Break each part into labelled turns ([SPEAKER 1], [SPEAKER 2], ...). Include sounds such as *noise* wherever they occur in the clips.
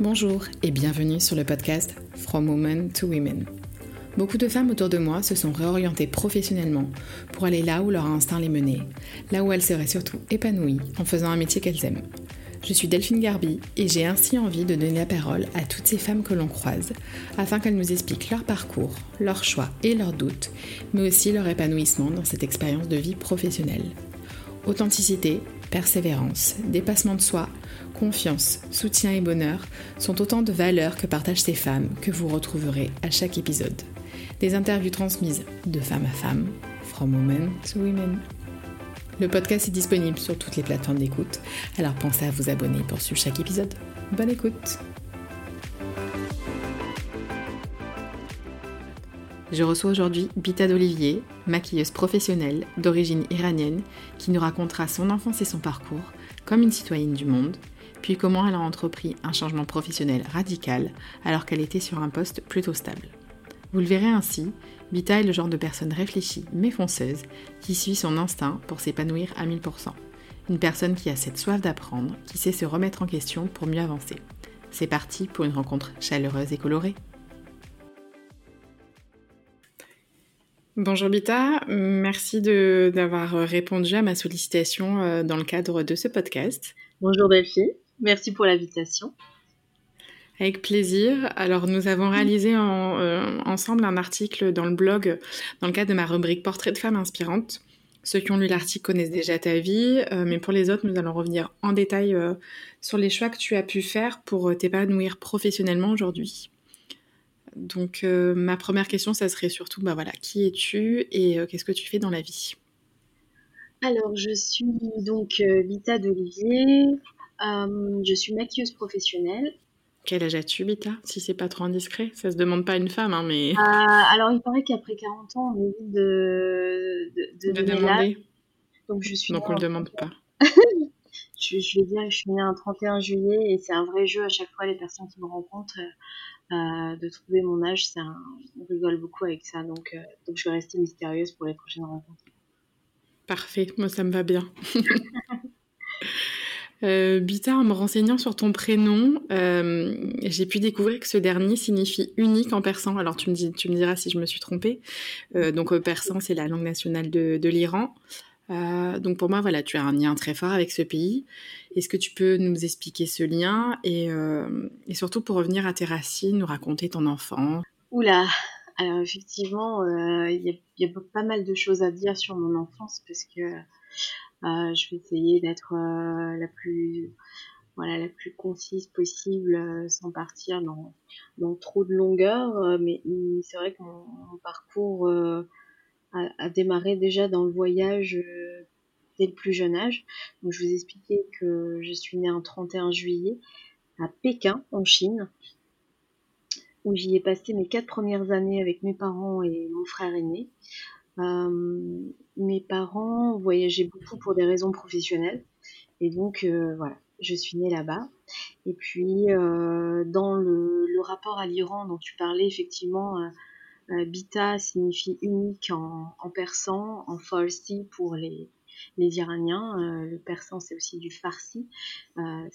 [SPEAKER 1] Bonjour et bienvenue sur le podcast From Women to Women. Beaucoup de femmes autour de moi se sont réorientées professionnellement pour aller là où leur instinct les menait, là où elles seraient surtout épanouies en faisant un métier qu'elles aiment. Je suis Delphine Garbi et j'ai ainsi envie de donner la parole à toutes ces femmes que l'on croise afin qu'elles nous expliquent leur parcours, leurs choix et leurs doutes, mais aussi leur épanouissement dans cette expérience de vie professionnelle. Authenticité, persévérance, dépassement de soi, confiance, soutien et bonheur sont autant de valeurs que partagent ces femmes que vous retrouverez à chaque épisode. Des interviews transmises de femme à femme, from women to women. Le podcast est disponible sur toutes les plateformes d'écoute, alors pensez à vous abonner pour suivre chaque épisode. Bonne écoute Je reçois aujourd'hui Bita d'Olivier, maquilleuse professionnelle d'origine iranienne, qui nous racontera son enfance et son parcours comme une citoyenne du monde, puis comment elle a entrepris un changement professionnel radical alors qu'elle était sur un poste plutôt stable. Vous le verrez ainsi, Bita est le genre de personne réfléchie mais fonceuse qui suit son instinct pour s'épanouir à 1000%. Une personne qui a cette soif d'apprendre, qui sait se remettre en question pour mieux avancer. C'est parti pour une rencontre chaleureuse et colorée. Bonjour Bita, merci d'avoir répondu à ma sollicitation euh, dans le cadre de ce podcast.
[SPEAKER 2] Bonjour Delphine, merci pour l'invitation.
[SPEAKER 1] Avec plaisir. Alors nous avons réalisé euh, ensemble un article dans le blog dans le cadre de ma rubrique Portrait de femmes inspirantes. Ceux qui ont lu l'article connaissent déjà ta vie, euh, mais pour les autres, nous allons revenir en détail sur les choix que tu as pu faire pour t'épanouir professionnellement aujourd'hui. Donc euh, ma première question, ça serait surtout, bah voilà, qui es-tu et euh, qu'est-ce que tu fais dans la vie?
[SPEAKER 2] Alors je suis donc euh, Vita d'Olivier, je suis maquilleuse professionnelle.
[SPEAKER 1] Quel âge as-tu, Vita Si c'est pas trop indiscret, ça se demande pas à une femme, hein, mais.
[SPEAKER 2] alors il paraît qu'après 40 ans, on évite de,
[SPEAKER 1] de, de demander.
[SPEAKER 2] Donc je suis.
[SPEAKER 1] Donc on le demande pas. *laughs*
[SPEAKER 2] je, je vais dire, je suis née un 31 juillet et c'est un vrai jeu à chaque fois les personnes qui me rencontrent de trouver mon âge. C'est on rigole beaucoup avec ça, donc, euh, donc je vais rester mystérieuse pour les prochaines rencontres.
[SPEAKER 1] Parfait, moi ça me va bien. *laughs* Euh, Bita, en me renseignant sur ton prénom, euh, j'ai pu découvrir que ce dernier signifie unique en persan. Alors tu me, diras si je me suis trompée. donc persan, c'est la langue nationale de, l'Iran. Euh, donc pour moi, voilà, tu as un lien très fort avec ce pays. Est-ce que tu peux nous expliquer ce lien et, euh, surtout pour revenir à tes racines, nous raconter ton enfant
[SPEAKER 2] Oula, alors effectivement, euh, il y, a pas mal de choses à dire sur mon enfance parce que je vais essayer d'être la plus voilà la plus concise possible sans partir dans, dans trop de longueur. mais c'est vrai que mon parcours a, démarré déjà dans le voyage euh, dès le plus jeune âge. Donc, je vous expliquais que je suis née un 31 juillet à Pékin, en Chine, où j'y ai passé mes quatre premières années avec mes parents et mon frère aîné. Euh, mes parents voyageaient beaucoup pour des raisons professionnelles. Et donc, euh, voilà, je suis née là-bas. Et puis, dans le, rapport à l'Iran dont tu parlais, effectivement, euh, Bita signifie unique en, persan, en farsi pour les, Iraniens. Euh, le persan, c'est aussi du farsi. Euh,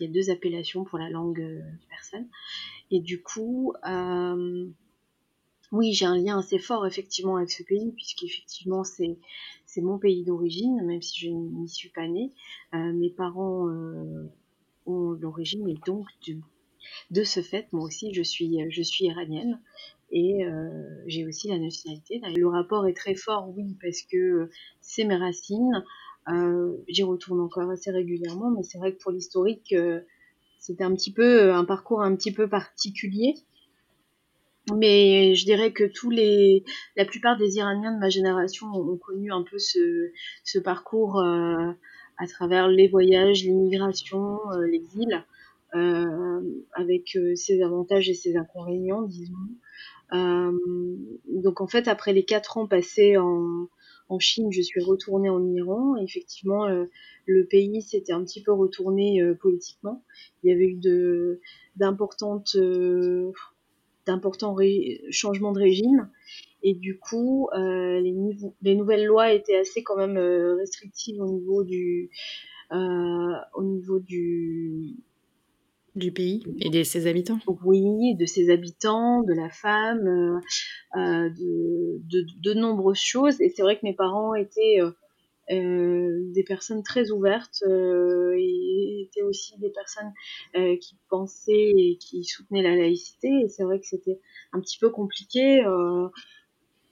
[SPEAKER 2] il y a deux appellations pour la langue persane. Et du coup, oui, j'ai un lien assez fort effectivement avec ce pays, puisqu'effectivement c'est c'est mon pays d'origine, même si je n'y suis pas née. mes parents ont l'origine et donc de, ce fait, moi aussi je suis iranienne et euh, j'ai aussi la nationalité. Le rapport est très fort, oui, parce que c'est mes racines. Euh, j'y retourne encore assez régulièrement, mais c'est vrai que pour l'historique, euh, c'était un petit peu un parcours un petit peu particulier. Mais je dirais que tous les, la plupart des Iraniens de ma génération ont, connu un peu ce, ce parcours à travers les voyages, l'immigration, l'exil, avec ses avantages et ses inconvénients, disons. Euh, donc en fait, après les quatre ans passés en, en Chine, je suis retournée en Iran. Effectivement, euh, le pays s'était un petit peu retourné euh, politiquement. Il y avait eu d'importantes d'importants changements de régime. Et du coup, les, les, nouvelles lois étaient assez quand même restrictives au niveau du, au niveau du,
[SPEAKER 1] du pays et de ses habitants
[SPEAKER 2] Oui, de ses habitants, de la femme, euh, euh, de, de, nombreuses choses. Et c'est vrai que mes parents étaient euh, des personnes très ouvertes et étaient aussi des personnes qui pensaient et qui soutenaient la laïcité. Et c'est vrai que c'était un petit peu compliqué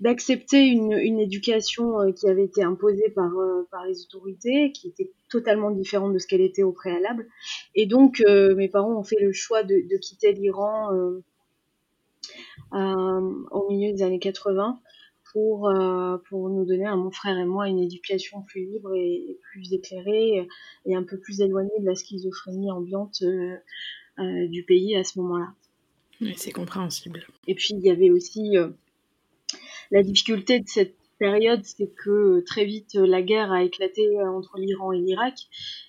[SPEAKER 2] d'accepter une, une, éducation euh, qui avait été imposée par, euh, par les autorités, qui était totalement différente de ce qu'elle était au préalable. Et donc, euh, mes parents ont fait le choix de, de quitter l'Iran au milieu des années 80 pour, pour nous donner à mon frère et moi une éducation plus libre et, plus éclairée et un peu plus éloignée de la schizophrénie ambiante du pays à ce moment-là.
[SPEAKER 1] Oui, c'est compréhensible.
[SPEAKER 2] Et puis, il y avait aussi la difficulté de cette période, c'est que euh, très vite la guerre a éclaté euh, entre l'Iran et l'Irak.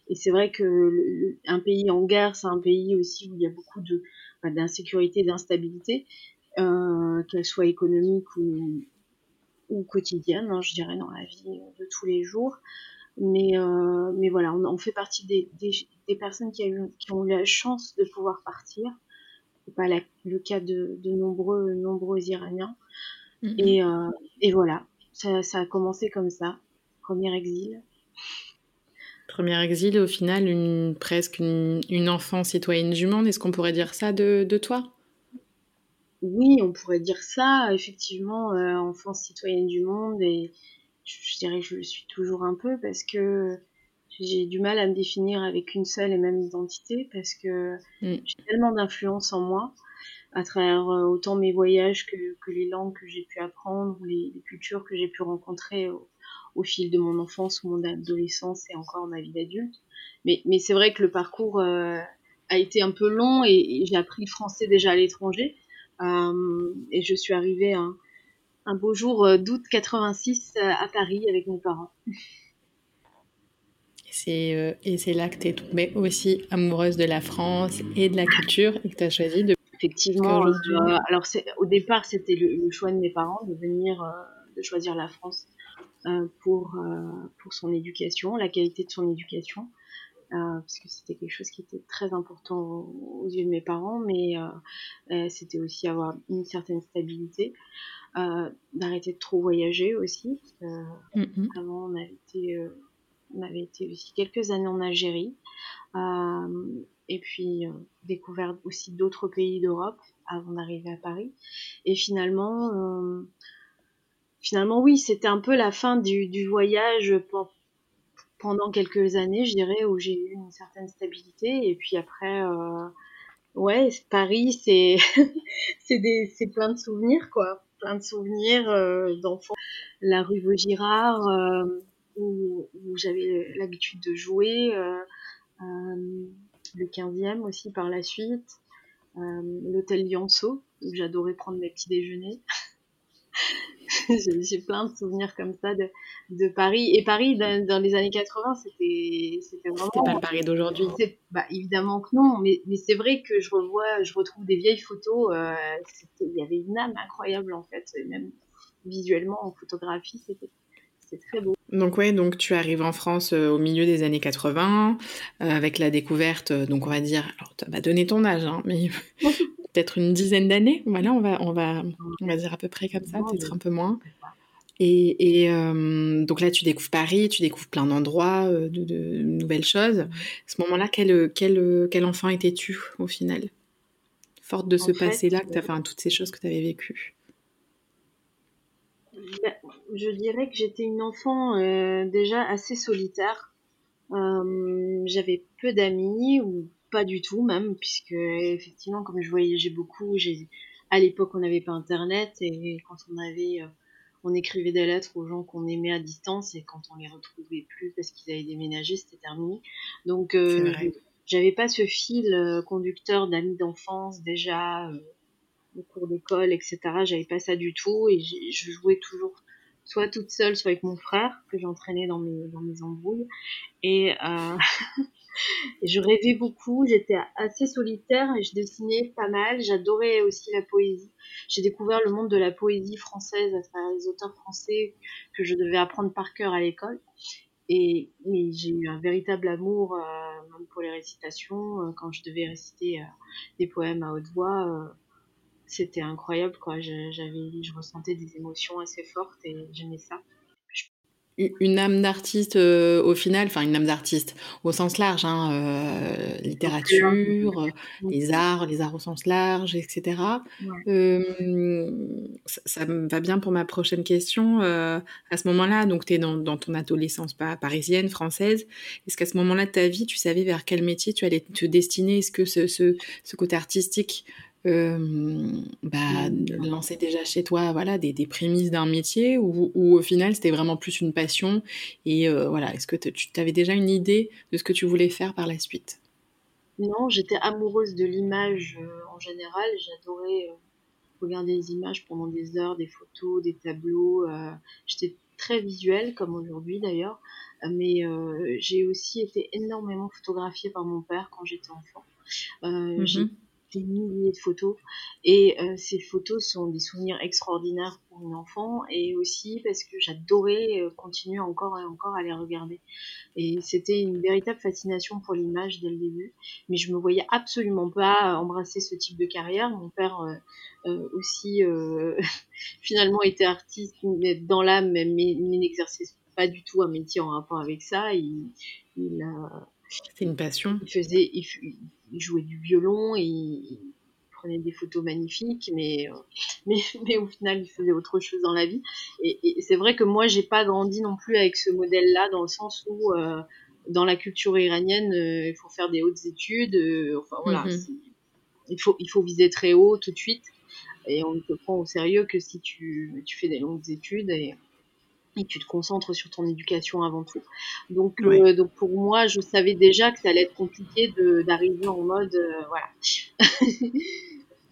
[SPEAKER 2] Et c'est vrai que un pays en guerre, c'est un pays aussi où il y a beaucoup de bah, d'insécurité, d'instabilité, euh, qu'elle soit économique ou, ou quotidienne, hein, je dirais dans la vie de tous les jours. Mais, euh, mais voilà, on, fait partie des, des, des personnes qui, a eu, qui, ont eu la chance de pouvoir partir. C'est pas le cas de, de nombreux, nombreux Iraniens. Mhm. Et, euh, et, voilà, ça, ça, a commencé comme ça. Premier exil.
[SPEAKER 1] Premier exil, au final, une, presque une, une enfant citoyenne du monde. Est-ce qu'on pourrait dire ça de, de, toi?
[SPEAKER 2] Oui, on pourrait dire ça. Effectivement, euh, enfant citoyenne du monde. Et je, dirais que je le suis toujours un peu parce que j'ai du mal à me définir avec une seule et même identité parce que mm. j'ai tellement d'influence en moi à travers euh, autant mes voyages que, que les langues que j'ai pu apprendre, les, les cultures que j'ai pu rencontrer au, au, fil de mon enfance ou mon adolescence et encore ma vie d'adulte. Mais, mais c'est vrai que le parcours euh, a été un peu long et, j'ai appris le français déjà à l'étranger. Euh, et je suis arrivée un, un beau jour euh, d'août 86 à Paris avec mes parents.
[SPEAKER 1] C'est, et c'est là que tu es tombée aussi amoureuse de la France et de la culture et que tu as choisi de
[SPEAKER 2] effectivement, euh, alors au départ, c'était le, choix de mes parents de venir, euh, de choisir la France euh, pour, pour son éducation, la qualité de son éducation. Parce que c'était quelque chose qui était très important aux, yeux de mes parents, mais c'était aussi avoir une certaine stabilité, d'arrêter de trop voyager aussi. Mm-hmm. Avant, on avait été, on avait été aussi quelques années en Algérie et puis euh, découvert aussi d'autres pays d'Europe avant d'arriver à Paris. Et finalement, euh, finalement oui, c'était un peu la fin du, du voyage pendant quelques années, je dirais, où j'ai eu une certaine stabilité. Et puis après, euh, ouais, Paris, c'est *laughs* c'est plein de souvenirs quoi, plein de souvenirs euh, d'enfants. La rue Vaugirard, euh, où, j'avais l'habitude de jouer. Le 15e aussi par la suite, l'hôtel Lianceau, où j'adorais prendre mes petits déjeuners. *laughs* *laughs* j'ai plein de souvenirs comme ça de, de Paris. Et Paris, dans, les années 80, c'était vraiment.
[SPEAKER 1] C'était pas le Paris d'aujourd'hui.
[SPEAKER 2] Bah, évidemment que non, mais, mais c'est vrai que je revois, je retrouve des vieilles photos. Euh, il y avait une âme incroyable en fait, même visuellement en photographie, c'était très beau.
[SPEAKER 1] Donc ouais, donc tu arrives en France euh, au milieu des années 80 euh, avec la découverte, euh, donc on va dire, alors tu vas donner ton âge, hein, mais *laughs* peut-être une dizaine d'années. Voilà, on va, on va, on va dire à peu près comme ça, peut-être un peu moins. Et, et donc là, tu découvres Paris, tu découvres plein d'endroits, de, de, nouvelles choses. À ce moment-là, quel, quel, quel enfant étais-tu au final? Forte de ce passé-là, que tu as fait toutes ces choses que tu avais vécues.
[SPEAKER 2] Bah, je dirais que j'étais une enfant euh, déjà assez solitaire. Euh, j'avais peu d'amis ou pas du tout même, puisque effectivement, comme je voyageais beaucoup, j'ai à l'époque on n'avait pas internet et quand on avait euh, on écrivait des lettres aux gens qu'on aimait à distance et quand on les retrouvait plus parce qu'ils avaient déménagé, c'était terminé. Donc j'avais pas ce fil conducteur d'amis d'enfance déjà au cours d'école, etc. J'avais pas ça du tout et je jouais toujours soit toute seule, soit avec mon frère, que j'entraînais dans mes, dans mes embrouilles. Et, euh, *laughs* je rêvais beaucoup, j'étais assez solitaire et je dessinais pas mal. J'adorais aussi la poésie. J'ai découvert le monde de la poésie française à travers les auteurs français que je devais apprendre par cœur à l'école. Et j'ai eu un véritable amour euh, pour les récitations. Euh, quand je devais réciter euh, des poèmes à haute voix, c'était incroyable. Quoi. J'avais, je ressentais des émotions assez fortes et j'aimais ça
[SPEAKER 1] une âme d'artiste euh, au final, enfin une âme d'artiste au sens large, hein, euh, littérature, euh, les arts, les arts au sens large, etc. ça, ça, me va bien pour ma prochaine question. à ce moment-là, donc tu es dans, dans, ton adolescence pas parisienne, française. Est-ce qu'à ce moment-là de ta vie, tu savais vers quel métier tu allais te destiner? Est-ce que ce, ce, ce, côté artistique bah, lancer déjà chez toi voilà, des, des prémices d'un métier ou, ou, au final c'était vraiment plus une passion et voilà, est-ce que tu avais déjà une idée de ce que tu voulais faire par la suite?
[SPEAKER 2] Non, j'étais amoureuse de l'image en général, j'adorais regarder les images pendant des heures, des photos, des tableaux, j'étais très visuelle comme aujourd'hui d'ailleurs, mais j'ai aussi été énormément photographiée par mon père quand j'étais enfant. Mmh des milliers de photos. Et euh, ces photos sont des souvenirs extraordinaires pour une enfant et aussi parce que j'adorais euh, continuer encore et encore à les regarder. Et c'était une véritable fascination pour l'image dès le début. Mais je me voyais absolument pas embrasser ce type de carrière. Mon père euh, aussi *laughs* finalement était artiste dans l'âme, mais, n'exerçait pas du tout un métier en rapport avec ça. Il, il a
[SPEAKER 1] c'est une passion.
[SPEAKER 2] Il faisait, il, jouait du violon, il, prenait des photos magnifiques, mais, euh, *laughs* mais, mais, au final, il faisait autre chose dans la vie. Et, c'est vrai que moi, j'ai pas grandi non plus avec ce modèle-là, dans le sens où, euh, dans la culture iranienne, euh, il faut faire des hautes études. enfin voilà, mhm. il faut, il faut viser très haut tout de suite. Et on ne te prend au sérieux que si tu, tu fais des longues études. Et, et tu te concentres sur ton éducation avant tout. Donc, euh, donc pour moi, je savais déjà que ça allait être compliqué d'arriver en mode, euh, voilà, *laughs*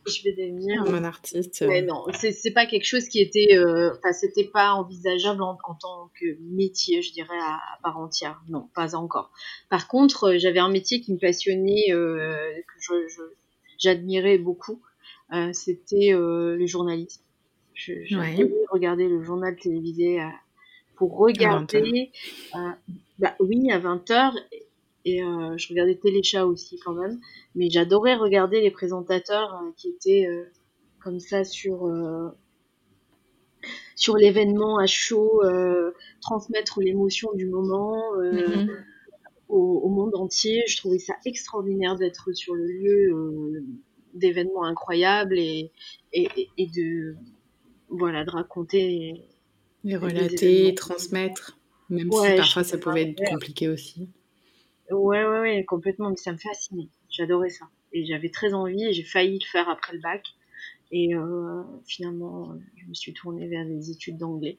[SPEAKER 2] je vais devenir
[SPEAKER 1] un artiste.
[SPEAKER 2] Mais non, c'est pas quelque chose qui était, euh, enfin, c'était pas envisageable en, tant que métier, je dirais à, part entière. Non, pas encore. Par contre, j'avais un métier qui me passionnait, que j'admirais beaucoup. C'était le journalisme. Je, regarder le journal télévisé à, pour regarder. Euh, bah, oui, à 20h. Et euh, je regardais Téléchat aussi quand même. Mais j'adorais regarder les présentateurs euh, qui étaient comme ça sur sur l'événement à chaud, transmettre l'émotion du moment mm-hmm. au, monde entier. Je trouvais ça extraordinaire d'être sur le lieu d'événements incroyables et, et, et, de voilà de raconter
[SPEAKER 1] les relater, transmettre, même si parfois ça pouvait être compliqué aussi.
[SPEAKER 2] Ouais, ouais, ouais, complètement, mais ça me fascinait. J'adorais ça. Et j'avais très envie et j'ai failli le faire après le bac. Et euh, finalement, je me suis tournée vers des études d'anglais.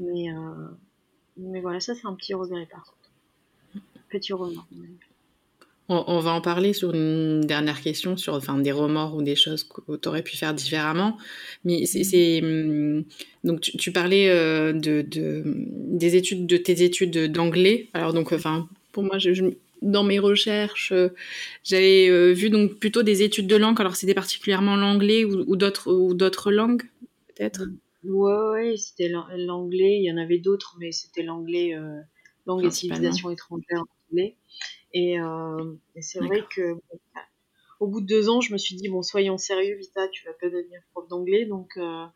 [SPEAKER 2] Mais, euh, mais voilà, ça c'est un petit regret par contre. Petit remords.
[SPEAKER 1] On, va en parler sur une dernière question, sur enfin, des remords ou des choses que tu aurais pu faire différemment. Mais c'est. Hum, donc, tu, parlais euh, de, de, des études, de tes études d'anglais. Alors, donc, enfin, pour moi, je, dans mes recherches, euh, j'avais euh, vu donc plutôt des études de langue. Alors, c'était particulièrement l'anglais ou, ou d'autres langues, peut-être?
[SPEAKER 2] Ouais, ouais, c'était l'anglais. Il y en avait d'autres, mais c'était l'anglais, langue et civilisation étrangère anglais. Euh, et, c'est vrai que au bout de deux ans, je me suis dit, bon, soyons sérieux, Vita, tu vas pas devenir prof d'anglais. Donc, euh,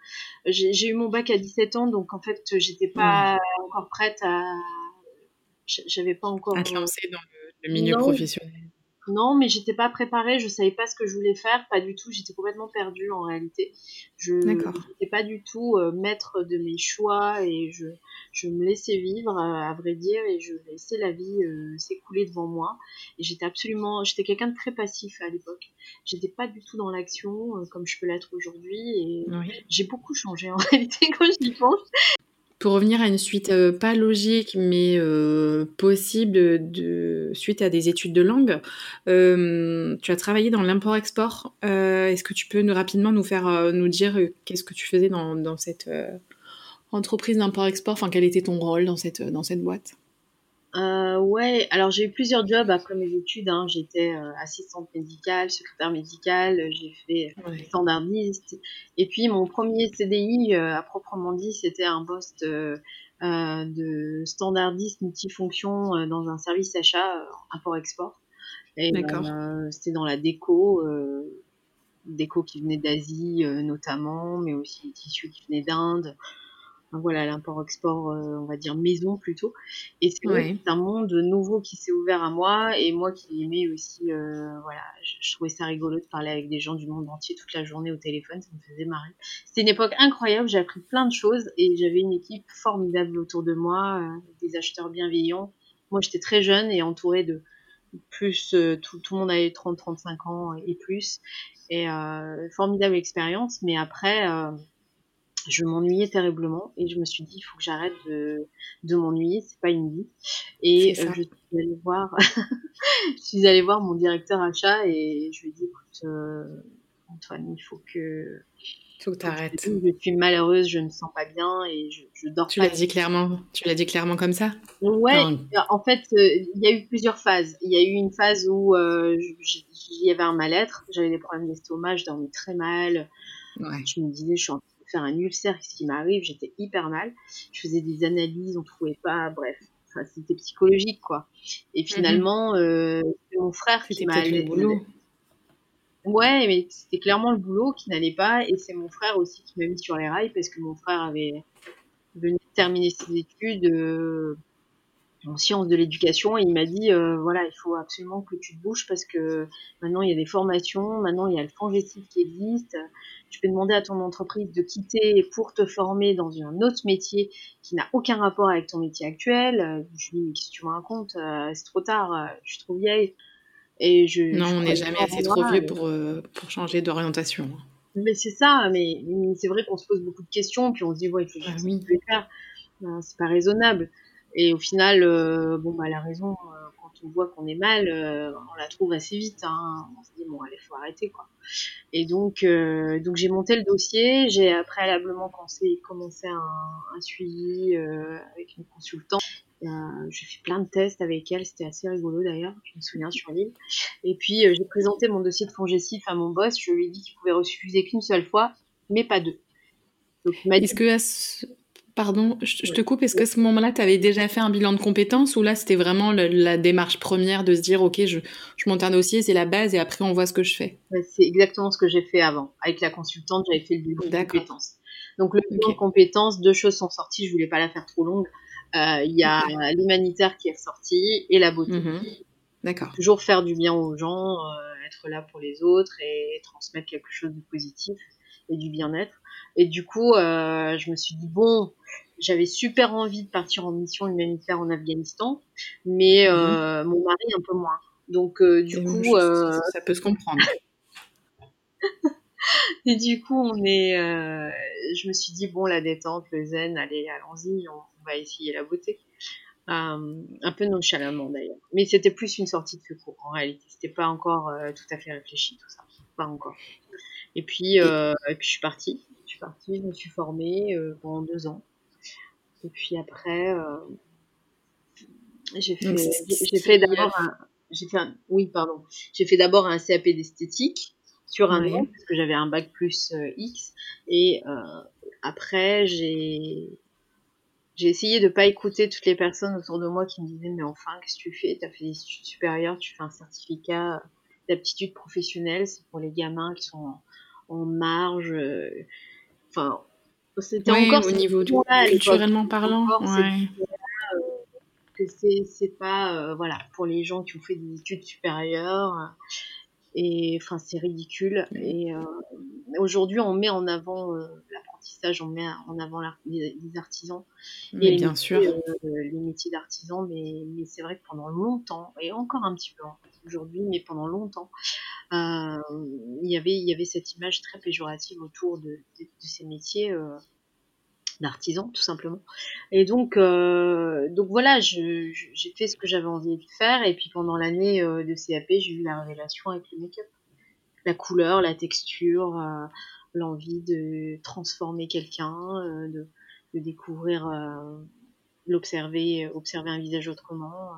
[SPEAKER 2] j'ai eu mon bac à 17 ans, donc en fait, j'étais pas encore prête à. J'avais pas encore.
[SPEAKER 1] À te lancer dans le, milieu professionnel.
[SPEAKER 2] Non, mais j'étais pas préparée, je savais pas ce que je voulais faire, pas du tout, j'étais complètement perdue en réalité. Je n'étais pas du tout euh, maître de mes choix et je, je me laissais vivre, euh, à vrai dire, et je laissais la vie euh, s'écouler devant moi. Et j'étais absolument, j'étais quelqu'un de très passif à l'époque. J'étais pas du tout dans l'action comme je peux l'être aujourd'hui et j'ai beaucoup changé en *laughs* réalité quand j'y pense.
[SPEAKER 1] Pour revenir à une suite euh, pas logique mais euh, possible de suite à des études de langue, euh, tu as travaillé dans l'import-export. Est-ce que tu peux nous, rapidement nous faire nous dire qu'est-ce que tu faisais dans, dans cette entreprise d'import-export? Enfin, quel était ton rôle dans cette, dans cette boîte?
[SPEAKER 2] Euh, ouais, alors j'ai eu plusieurs jobs après mes études. Hein. J'étais euh, assistante médicale, secrétaire médicale, j'ai fait standardiste. Et puis mon premier CDI, euh, à proprement dit, c'était un poste euh, de standardiste multifonction dans un service achat import-export. D'accord. c'était dans la déco, déco qui venait d'Asie notamment, mais aussi des tissus qui venaient d'Inde voilà l'import-export, euh, on va dire maison plutôt. Et c'est un monde nouveau qui s'est ouvert à moi et moi qui aimais aussi, euh, voilà, je, trouvais ça rigolo de parler avec des gens du monde entier toute la journée au téléphone, ça me faisait marrer. C'était une époque incroyable, j'ai appris plein de choses et j'avais une équipe formidable autour de moi, euh, des acheteurs bienveillants. Moi j'étais très jeune et entourée de plus, tout, tout, le monde avait 30-35 ans et plus. Et formidable expérience, mais après je m'ennuyais terriblement et je me suis dit il faut que j'arrête de, de m'ennuyer c'est pas une vie. Et euh, je suis allée voir *laughs* je suis allée voir mon directeur achat et je lui ai dit écoute euh, Antoine il faut que
[SPEAKER 1] faut que t'arrêtes.
[SPEAKER 2] je suis malheureuse je ne me sens pas bien et je, je dors
[SPEAKER 1] tu l'as dit clairement tu l'as dit clairement comme ça?
[SPEAKER 2] Ouais en fait euh, il y a eu plusieurs phases. Il y a eu une phase où il y avait un mal-être j'avais des problèmes d'estomac je dormais très mal. Ouais. je me disais je suis en faire un ulcère, ce qui m'arrive, j'étais hyper mal. Je faisais des analyses, on trouvait pas, bref, enfin, c'était psychologique quoi. Et mhm. finalement, euh, c'est mon frère qui m'a le boulot. Ouais, mais c'était clairement le boulot qui n'allait pas, et c'est mon frère aussi qui m'a mis sur les rails parce que mon frère avait venu terminer ses études. Euh, en sciences de l'éducation et il m'a dit euh, voilà il faut absolument que tu te bouges parce que maintenant il y a des formations maintenant il y a le FONGECIF qui existe. Tu peux demander à ton entreprise de quitter pour te former dans un autre métier qui n'a aucun rapport avec ton métier actuel. Je lui dis que tu me racontes? Euh, c'est trop tard euh, je suis trop vieille.
[SPEAKER 1] Et je non on n'est jamais assez trop vieux pour pour changer d'orientation
[SPEAKER 2] mais c'est ça mais, c'est vrai qu'on se pose beaucoup de questions puis on se dit ouais il faut ah, oui. faire. C'est pas raisonnable et au final, euh, bon, bah, la raison, euh, quand on voit qu'on est mal, euh, on la trouve assez vite. Hein. On se dit, bon, allez, faut arrêter, quoi. Et donc, donc j'ai monté le dossier. J'ai préalablement commencé, commencé un, un suivi avec une consultante. j'ai fait plein de tests avec elle, c'était assez rigolo d'ailleurs, je me souviens sur l'île. Et puis j'ai présenté mon dossier de fongécif à mon boss, je lui ai dit qu'il pouvait refuser qu'une seule fois, mais pas deux.
[SPEAKER 1] Est-ce que Pardon, je, te coupe. Est-ce qu'à ce moment-là, tu avais déjà fait un bilan de compétences ou là, c'était vraiment la démarche première de se dire, OK, je, je monte un dossier, c'est la base et après, on voit ce que je fais?
[SPEAKER 2] C'est exactement ce que j'ai fait avant. Avec la consultante, j'avais fait le bilan de compétences. Donc, le bilan de compétences, deux choses sont sorties. Je voulais pas la faire trop longue. Euh, il y a l'humanitaire qui est ressorti et la beauté. Mhm.
[SPEAKER 1] D'accord.
[SPEAKER 2] Toujours faire du bien aux gens, euh, être là pour les autres et transmettre quelque chose de positif et du bien-être. Et du coup, euh, je me suis dit, bon, j'avais super envie de partir en mission humanitaire en Afghanistan, mais euh, mhm. mon mari un peu moins. Donc, euh, du coup.
[SPEAKER 1] Euh, ça peut se comprendre. *laughs*
[SPEAKER 2] et du coup, on est. je me suis dit, bon, la détente, le zen, allez, allons-y, on, va essayer la beauté. un peu nonchalamment d'ailleurs. Mais c'était plus une sortie de secours en réalité. C'était pas encore tout à fait réfléchi tout ça. Pas encore. Et puis, et puis je suis partie suis partie, je me suis formée euh, pendant deux ans. Et puis après, euh, j'ai fait, j'ai fait d'abord un, j'ai fait oui, pardon, j'ai fait d'abord un CAP d'esthétique sur un an parce que j'avais un bac plus euh, X et après j'ai j'ai essayé de pas écouter toutes les personnes autour de moi qui me disaient mais enfin qu'est-ce que tu fais? T'as fait des études supérieures, tu fais un certificat d'aptitude professionnelle, c'est pour les gamins qui sont en, marge. Enfin,
[SPEAKER 1] c'était encore au niveau du, culturellement parlant. Ouais.
[SPEAKER 2] Euh, que c'est c'est pas euh, voilà pour les gens qui ont fait des études supérieures et enfin c'est ridicule et euh, aujourd'hui on met en avant l'apprentissage on met en avant les, artisans
[SPEAKER 1] et bien sûr.
[SPEAKER 2] les métiers d'artisans mais, mais c'est vrai que pendant longtemps et encore un petit peu hein, aujourd'hui mais pendant longtemps euh, il y avait il y avait cette image très péjorative autour de, ces métiers euh, d'artisans tout simplement et donc euh, donc voilà j'ai fait ce que j'avais envie de faire et puis pendant l'année de CAP j'ai eu la révélation avec le make-up la couleur la texture l'envie de transformer quelqu'un de de découvrir l'observer, observer un visage autrement.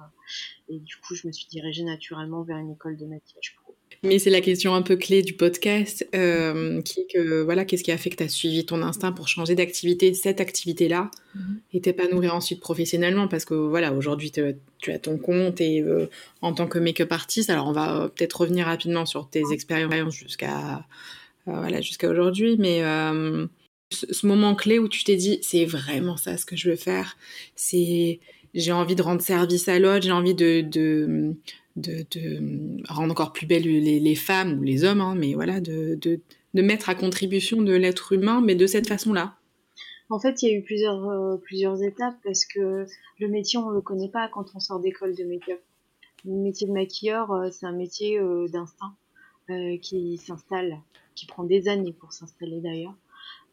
[SPEAKER 2] et du coup, je me suis dirigée naturellement vers une école de maquillage pro.
[SPEAKER 1] Mais c'est la question un peu clé du podcast, euh, qui est que voilà, qu'est-ce qui a fait que tu as suivi ton instinct pour changer d'activité, cette activité-là, mm-hmm. et t'épanouir ensuite professionnellement? Parce que voilà, aujourd'hui, tu as ton compte et euh, en tant que make-up artiste, alors on va peut-être revenir rapidement sur tes expériences jusqu'à euh, voilà, jusqu'à aujourd'hui, mais ce, moment clé où tu t'es dit, c'est vraiment ça ce que je veux faire, c'est j'ai envie de rendre service à l'autre, j'ai envie de, de de, de, rendre encore plus belles les, femmes ou les hommes, hein, mais voilà, de, de, de, mettre à contribution de l'être humain, mais de cette façon-là.
[SPEAKER 2] En fait, il y a eu plusieurs, euh, plusieurs étapes parce que le métier, on ne le connaît pas quand on sort d'école de make-up. Le métier de maquilleur, euh, c'est un métier euh, d'instinct qui s'installe, qui prend des années pour s'installer d'ailleurs.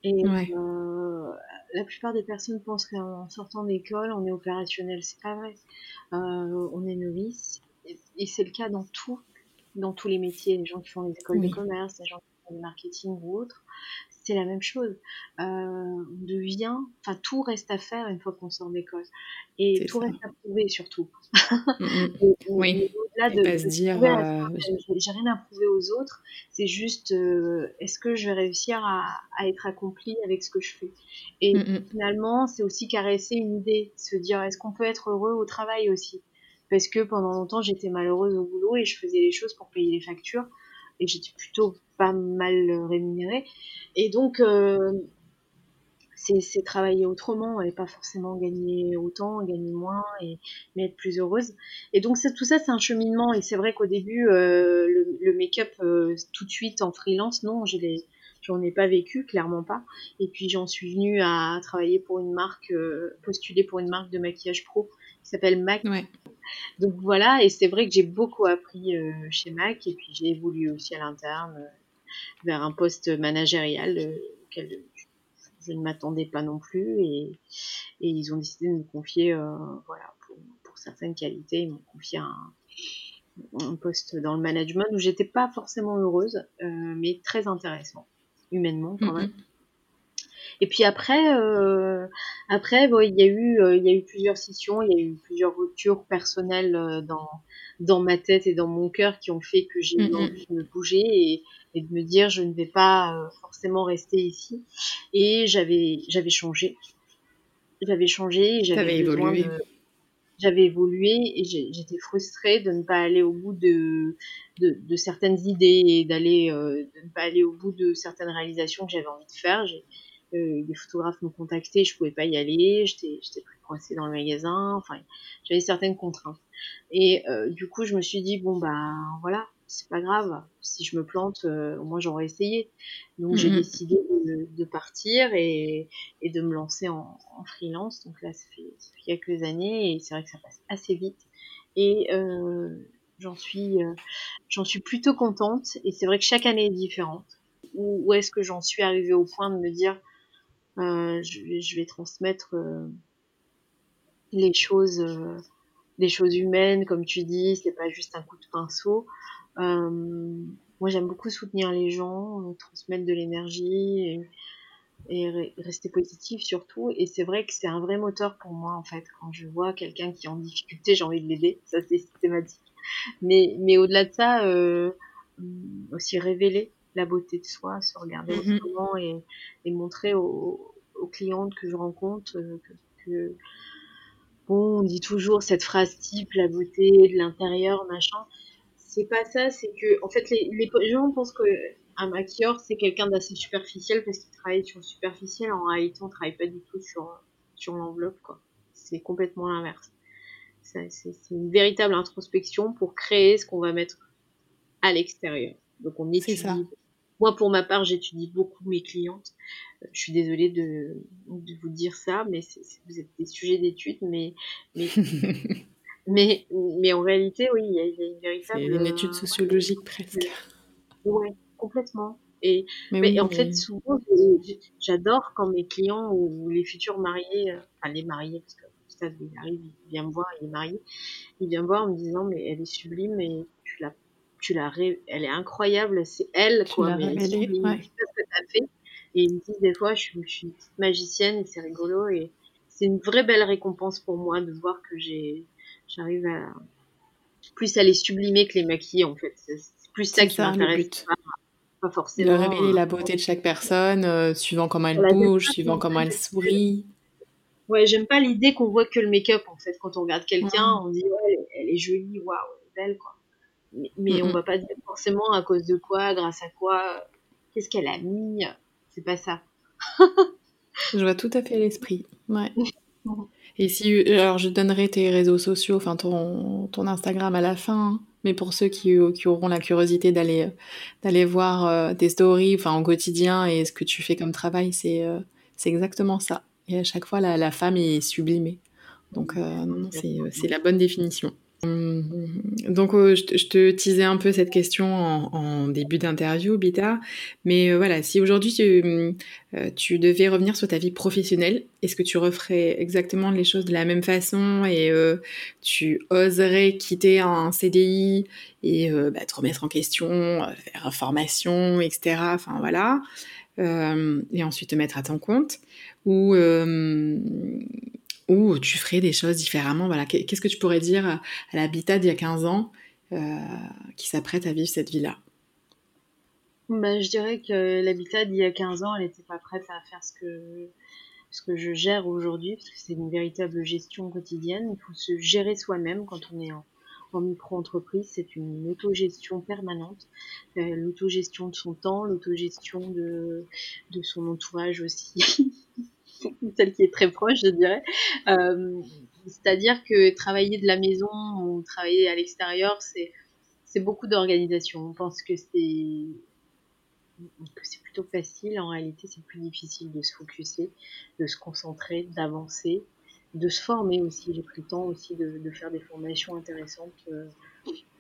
[SPEAKER 2] Et la plupart des personnes pensent qu'en sortant d'école, on est opérationnel. C'est pas vrai. on est novice et c'est le cas dans tout, dans tous les métiers, les gens qui font les écoles de commerce, les gens qui font du marketing ou autres, c'est la même chose. Euh, on devient, enfin tout reste à faire une fois qu'on sort d'école, et tout reste à prouver surtout. *laughs*
[SPEAKER 1] Mm, mm. oui. Au-delà de, se dire, euh,
[SPEAKER 2] j'ai rien à prouver aux autres. C'est juste, euh, est-ce que je vais réussir à, être accompli avec ce que je fais? Et mm, finalement, c'est aussi caresser une idée, se dire, est-ce qu'on peut être heureux au travail aussi? Parce que pendant longtemps j'étais malheureuse au boulot et je faisais les choses pour payer les factures et j'étais plutôt pas mal rémunérée et donc euh, c'est travailler autrement et pas forcément gagner autant, gagner moins et mais être plus heureuse. Et donc tout ça c'est un cheminement et c'est vrai qu'au début euh, le, make-up euh, tout de suite en freelance non, j'en ai pas vécu clairement pas. Et puis j'en suis venue à travailler pour une marque, postuler pour une marque de maquillage pro qui s'appelle MAC. Donc voilà, et c'est vrai que j'ai beaucoup appris euh, chez Mac et puis j'ai évolué aussi à l'interne euh, vers un poste managérial euh, auquel je, ne m'attendais pas non plus et, ils ont décidé de me confier, voilà, pour, certaines qualités, ils m'ont confié un, poste dans le management où j'étais pas forcément heureuse, mais très intéressant humainement quand même. Et puis après, euh, après, bon, il y a eu, euh, il y a eu plusieurs scissions, il y a eu plusieurs ruptures personnelles euh, dans dans ma tête et dans mon cœur qui ont fait que j'ai eu envie de me bouger et, et, de me dire je ne vais pas euh, forcément rester ici. Et j'avais j'avais changé, j'avais changé, j'avais évolué. j'avais évolué et j'étais frustrée de ne pas aller au bout de, de, de certaines idées et d'aller euh, de ne pas aller au bout de certaines réalisations que j'avais envie de faire. Euh, des photographes me contactaient, je pouvais pas y aller, j'étais j'étais plus coincée dans le magasin, enfin j'avais certaines contraintes. Et euh, du coup, je me suis dit bon bah voilà, c'est pas grave, si je me plante, euh, au moins j'aurais essayé. Donc j'ai mhm. décidé de, de, partir et, et de me lancer en, en freelance. Donc là, ça fait, ça fait, quelques années et c'est vrai que ça passe assez vite. Et euh, j'en suis, euh, j'en suis plutôt contente. Et c'est vrai que chaque année est différente. Où, où est-ce que j'en suis arrivée au point de me dire euh, je, vais transmettre euh, les choses, euh, les choses humaines, comme tu dis. C'est pas juste un coup de pinceau. moi, j'aime beaucoup soutenir les gens, transmettre de l'énergie et, rester positif surtout. Et c'est vrai que c'est un vrai moteur pour moi en fait. Quand je vois quelqu'un qui est en difficulté, j'ai envie de l'aider. Ça c'est systématique. Mais, au-delà de ça, aussi révéler la beauté de soi, se regarder mm autrement et, et montrer aux, aux, clientes que je rencontre euh, que, bon, on dit toujours cette phrase type, la beauté de l'intérieur, machin. C'est pas ça, c'est que, en fait, les, les gens pensent que un maquilleur, c'est quelqu'un d'assez superficiel parce qu'il travaille sur le superficiel. En réalité, on travaille pas du tout sur, sur l'enveloppe, quoi. C'est complètement l'inverse. C'est une véritable introspection pour créer ce qu'on va mettre à l'extérieur. Donc on étudie ça. Moi, pour ma part, j'étudie beaucoup mes clientes. Euh, je suis désolée de, de vous dire ça, mais vous êtes des sujets d'études, mais, mais, *laughs* mais, mais, en réalité, oui, il y, a, une véritable.
[SPEAKER 1] C'est une étude sociologique presque.
[SPEAKER 2] Oui, complètement. Et, mais, en fait, souvent, j'adore quand mes clients ou les futurs mariés, euh, enfin les mariés, parce que il arrive, il vient me voir, il est marié, il vient me voir en me disant, mais elle est sublime et tu l'as tu elle est incroyable, c'est elle, quoi. Mais ce que fait. Et ils me disent des fois, je suis, je suis une petite magicienne et c'est rigolo. Et c'est une vraie belle récompense pour moi de voir que j'ai, j'arrive à plus à les sublimer que les maquiller en fait. C'est plus ça qui m'intéresse.
[SPEAKER 1] Pas, forcément. De révéler la beauté de chaque personne, euh, suivant comment elle bouge, suivant comment elle sourit.
[SPEAKER 2] Ouais, j'aime pas l'idée qu'on voit que le make-up en fait. Quand on regarde quelqu'un, on dit ouais, elle est jolie, waouh, elle belle quoi. Mais, mais on va pas dire forcément à cause de quoi, grâce à quoi, qu'est-ce qu'elle a mis. C'est pas ça.
[SPEAKER 1] je vois tout à fait l'esprit. Ouais. *laughs* Et si, alors je donnerai tes réseaux sociaux, enfin ton, ton Instagram à la fin, hein. mais pour ceux qui, qui, auront la curiosité d'aller d'aller voir euh, tes stories, enfin au quotidien et ce que tu fais comme travail, c'est euh, c'est exactement ça. Et à chaque fois, la, la femme est sublimée. Donc euh, c'est la bonne définition. Hum, donc, euh, je, te teasais un peu cette question en, début d'interview, Bita. Mais euh, voilà, si aujourd'hui tu, euh, tu, devais revenir sur ta vie professionnelle, est-ce que tu referais exactement les choses de la même façon et tu oserais quitter un CDI et bah, te remettre en question, faire formation, etc. Enfin voilà. et ensuite te mettre à ton compte ou ou tu ferais des choses différemment. Voilà, qu'est-ce que tu pourrais dire à, l'habitat d'il y a 15 ans euh, qui s'apprête à vivre cette vie-là?
[SPEAKER 2] Bah, Je dirais que l'habitat d'il y a 15 ans, elle n'était pas prête à faire ce que, ce que je gère aujourd'hui, parce que c'est une véritable gestion quotidienne. Il faut se gérer soi-même quand on est en, micro-entreprise, c'est une autogestion permanente, euh, l'autogestion de son temps, l'autogestion de, de son entourage aussi. *laughs* *laughs* celle qui est très proche, je dirais. Euh, c'est-à-dire que travailler de la maison ou travailler à l'extérieur, c'est beaucoup d'organisation. On pense que c'est que c'est plutôt facile. En réalité, c'est plus difficile de se focuser, de se concentrer, d'avancer, de se former aussi. J'ai pris le temps aussi de, de faire des formations intéressantes euh,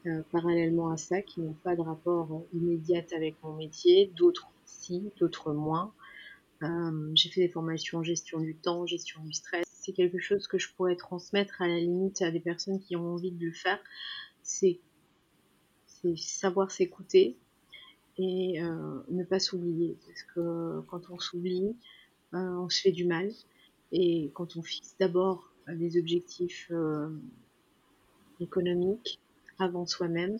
[SPEAKER 2] euh, parallèlement à ça, qui n'ont pas de rapport immédiat avec mon métier. D'autres si, d'autres moins. Euh, j'ai fait des formations gestion du temps, gestion du stress. C'est quelque chose que je pourrais transmettre à la limite à des personnes qui ont envie de le faire. C'est savoir s'écouter et euh, ne pas s'oublier. Parce que quand on s'oublie, euh, on se fait du mal. Et quand on fixe d'abord des objectifs économiques avant soi-même,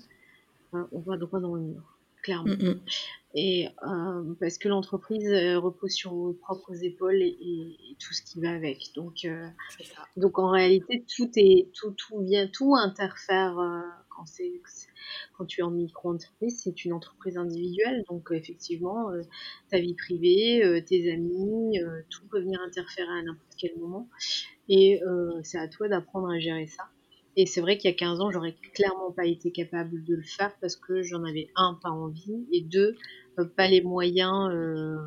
[SPEAKER 2] on va droit dans le mur, clairement. Mm, mm et euh, parce que l'entreprise euh, repose sur vos propres épaules et, tout ce qui va avec. Donc, euh, donc en réalité, tout est tout tout vient tout interfère quand c'est quand tu es en micro-entreprise, c'est une entreprise individuelle. Donc effectivement, ta vie privée, tes amis, tout peut venir interférer à n'importe quel moment. Et c'est à toi d'apprendre à gérer ça. Et c'est vrai qu'il y a 15 ans, j'aurais clairement pas été capable de le faire parce que j'en avais un, pas envie, et deux, euh, pas les moyens, euh,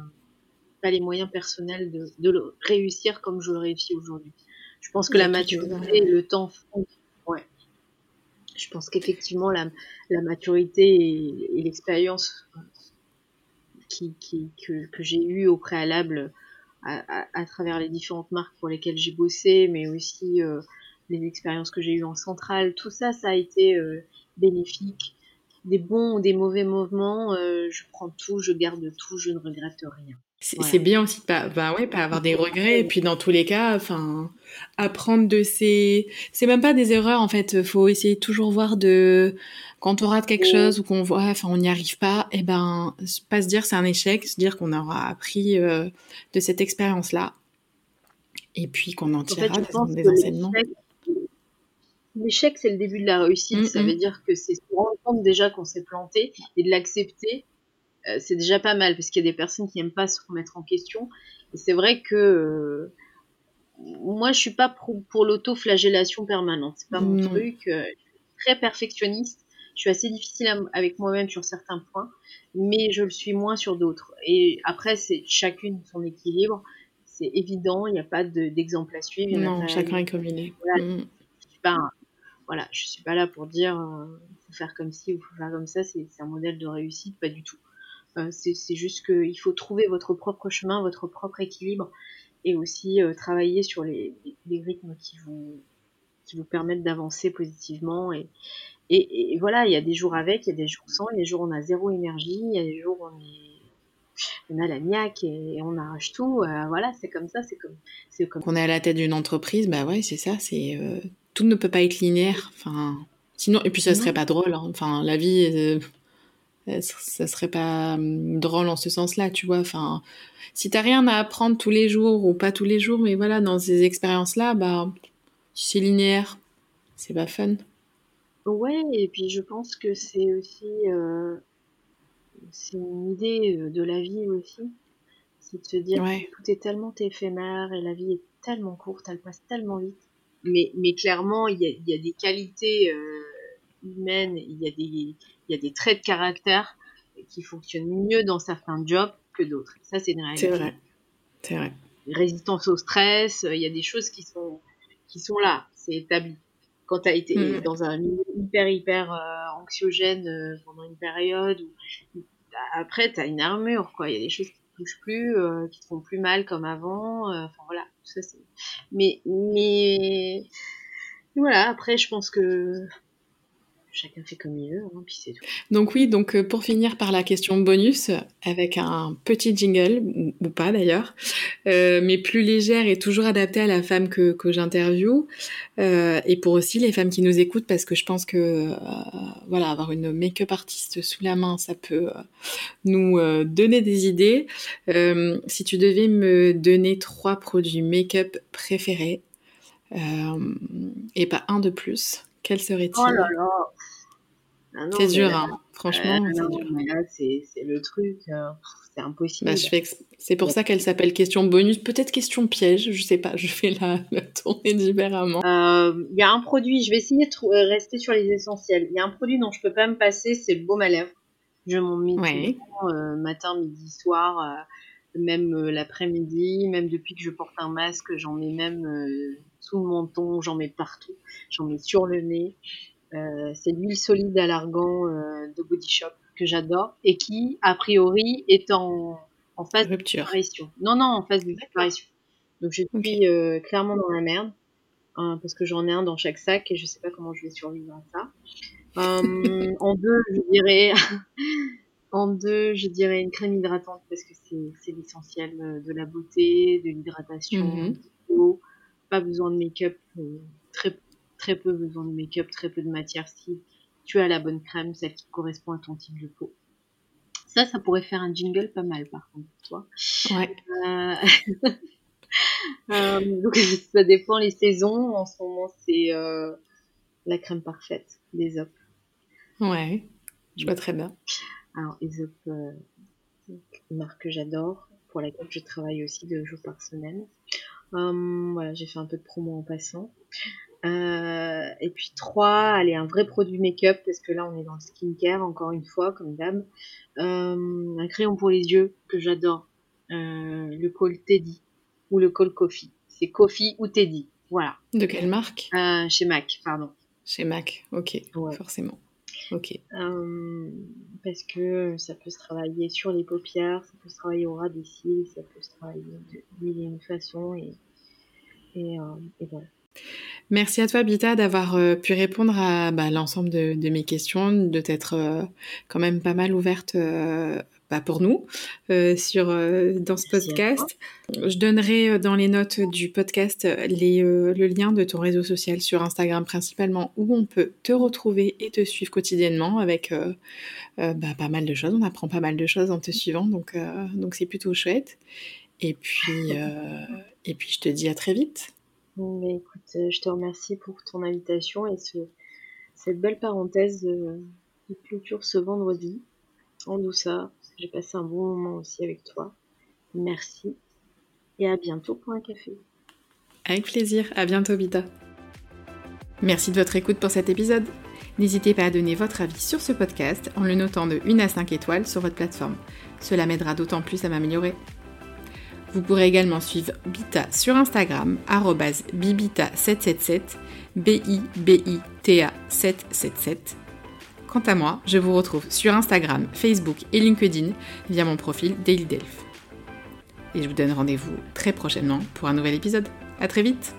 [SPEAKER 2] pas les moyens personnels de, de, le réussir comme je le réussis aujourd'hui. Je pense que la maturité et le temps font. Ouais. Je pense qu'effectivement, la, la, maturité et, et l'expérience qui, qui, que, que j'ai eue au préalable à, à, à, travers les différentes marques pour lesquelles j'ai bossé, mais aussi euh, les expériences que j'ai eues en centrale, tout ça, ça a été euh, bénéfique. Des bons ou des mauvais moments, euh, je prends tout, je garde tout, je ne regrette rien.
[SPEAKER 1] C'est bien aussi de pas, bah ouais, pas avoir des regrets. Et puis dans tous les cas, enfin, apprendre de ces, c'est même pas des erreurs en fait. Faut essayer de toujours voir de quand on rate quelque chose ou qu'on voit, enfin, on n'y arrive pas. Et eh ben, pas se dire c'est un échec, se dire qu'on aura appris euh, de cette expérience là. Et puis qu'on en tirera des enseignements.
[SPEAKER 2] L'échec, c'est le début de la réussite. Ça veut dire que c'est se rendre compte déjà qu'on s'est planté et de l'accepter. Euh, c'est déjà pas mal parce qu'il y a des personnes qui n'aiment pas se remettre en question. Et c'est vrai que euh, moi, je suis pas pour, pour l'auto-flagellation permanente. C'est pas mon truc. Euh, très perfectionniste. Je suis assez difficile avec moi-même sur certains points, mais je le suis moins sur d'autres. Et après, c'est chacune son équilibre. C'est évident, il n'y a pas d'exemple à suivre.
[SPEAKER 1] Non, chacun est comme il est. Voilà. Mm.
[SPEAKER 2] pas voilà, je suis pas là pour dire euh, faut faire comme ci ou faut faire comme ça, c'est un modèle de réussite, pas du tout. Euh, c'est juste qu'il faut trouver votre propre chemin, votre propre équilibre et aussi euh, travailler sur les, rythmes qui vous, permettent d'avancer positivement. Et, voilà, il y a des jours avec, il y a des jours sans, il y a des jours où on a zéro énergie, il y a des jours où on est on a la niaque et, on arrache tout. voilà, c'est comme ça, c'est comme,
[SPEAKER 1] c'est comme. On est à la tête d'une entreprise, bah ouais, c'est ça, c'est tout ne peut pas être linéaire. Enfin, sinon, et puis ça serait pas drôle. Hein. Enfin, la vie, ça serait pas hum, drôle en ce sens-là, tu vois. Enfin, si t'as rien à apprendre tous les jours ou pas tous les jours, mais voilà, dans ces expériences-là, bah, c'est linéaire, c'est pas fun.
[SPEAKER 2] Ouais, et puis je pense que c'est aussi euh, c'est une idée euh, de la vie aussi. C'est de se dire que tout est tellement éphémère et la vie est tellement courte, elle passe tellement vite. Mais, mais clairement, il y a, y a, des qualités euh, humaines, il y, a des, il y a des traits de caractère qui fonctionnent mieux dans certains jobs que d'autres. Ça, c'est une réalité.
[SPEAKER 1] C'est vrai. C'est vrai.
[SPEAKER 2] Résistance au stress, il y a des choses qui sont, qui sont là, c'est établi quand tu as été mm. dans un milieu hyper, hyper euh, anxiogène euh, pendant une période, où, après, tu as une armure, quoi. Il y a des choses qui te touchent plus, euh, qui te font plus mal comme avant. Enfin, voilà. ça. Mais, mais, voilà, après, je pense que chacun fait comme il veut, hein, puis c'est tout.
[SPEAKER 1] Donc oui, donc euh, pour finir par la question bonus, avec un petit jingle, ou, pas d'ailleurs, euh, mais plus légère et toujours adaptée à la femme que, que j'interviewe, euh, et pour aussi les femmes qui nous écoutent, parce que je pense que voilà, avoir une make-up artiste sous la main, ça peut nous donner des idées. si tu devais me donner trois produits make-up préférés, et pas un de plus, quel serait-il?
[SPEAKER 2] Oh là là
[SPEAKER 1] ah c'est dur, hein. franchement.
[SPEAKER 2] c'est c'est le truc, euh, c'est impossible.
[SPEAKER 1] Bah, c'est pour ça qu'elle s'appelle question bonus, peut-être question piège, je sais pas, je fais la, *laughs* tournée différemment.
[SPEAKER 2] Euh, il y a un produit, je vais essayer de euh, rester sur les essentiels. Il y a un produit dont je peux pas me passer, c'est le baume à lèvres. Je m'en mets matin, midi, soir, même l'après-midi, même depuis que je porte un masque, j'en mets même sous le menton, j'en mets partout, j'en mets sur le nez. Euh, c'est l'huile solide à l'argan euh, de Body Shop que j'adore et qui, a priori, est en, en phase de disparition. Non, non, en phase de disparition. Donc je suis euh, clairement dans la merde hein, parce que j'en ai un dans chaque sac et je sais pas comment je vais survivre à ça. en deux, je dirais, *laughs* en deux, je dirais une crème hydratante parce que c'est l'essentiel de la beauté, de l'hydratation, mm pas besoin de make-up, très très peu besoin de make-up, très peu de matière si tu as la bonne crème, celle qui correspond à ton type de peau. Ça, ça pourrait faire un jingle pas mal par contre pour toi.
[SPEAKER 1] Ouais.
[SPEAKER 2] Euh, *laughs* euh, donc *laughs* ça dépend les saisons. En ce moment, c'est euh, la crème parfaite des Op.
[SPEAKER 1] Ouais, je vois très bien.
[SPEAKER 2] Alors, Aesop, une marque que j'adore, pour laquelle je travaille aussi deux jours par semaine. Voilà, j'ai fait un peu de promo en passant. Euh, et puis trois, allez, un vrai produit make-up, parce que là on est dans le skincare, encore une fois, comme d'hab. Euh, un crayon pour les yeux que j'adore, euh, le col Teddy ou le col Coffee. C'est Coffee ou Teddy, voilà.
[SPEAKER 1] De quelle marque?
[SPEAKER 2] Chez MAC, pardon.
[SPEAKER 1] Chez MAC, ok, forcément. Ok.
[SPEAKER 2] Euh, parce que ça peut se travailler sur les paupières, ça peut se travailler au ras des cils, ça peut se travailler de mille et une façons et, et, euh, et voilà.
[SPEAKER 1] Merci à toi, Bita, d'avoir euh, pu répondre à bah, l'ensemble de, mes questions, de t'être euh, quand même pas mal ouverte euh, bah, pour nous sur, dans ce podcast. Je donnerai dans les notes du podcast les, le lien de ton réseau social sur Instagram principalement, où on peut te retrouver et te suivre quotidiennement avec bah, pas mal de choses. On apprend pas mal de choses en te suivant, donc donc c'est plutôt chouette. Et puis, *laughs* et puis je te dis à très vite.
[SPEAKER 2] Mais écoute, euh, je te remercie pour ton invitation et ce, cette belle parenthèse de, culture ce vendredi en douceur. J'ai passé un bon moment aussi avec toi. Merci et à bientôt pour un café.
[SPEAKER 1] Avec plaisir, à bientôt Bita. Merci de votre écoute pour cet épisode. N'hésitez pas à donner votre avis sur ce podcast en le notant de 1 à 5 étoiles sur votre plateforme. Cela m'aidera d'autant plus à m'améliorer. Vous pourrez également suivre Bita sur Instagram, bibita777, B-I-B-I-T-A 777. Quant à moi, je vous retrouve sur Instagram, Facebook et LinkedIn via mon profil Daily Delph. Et je vous donne rendez-vous très prochainement pour un nouvel épisode. À très vite!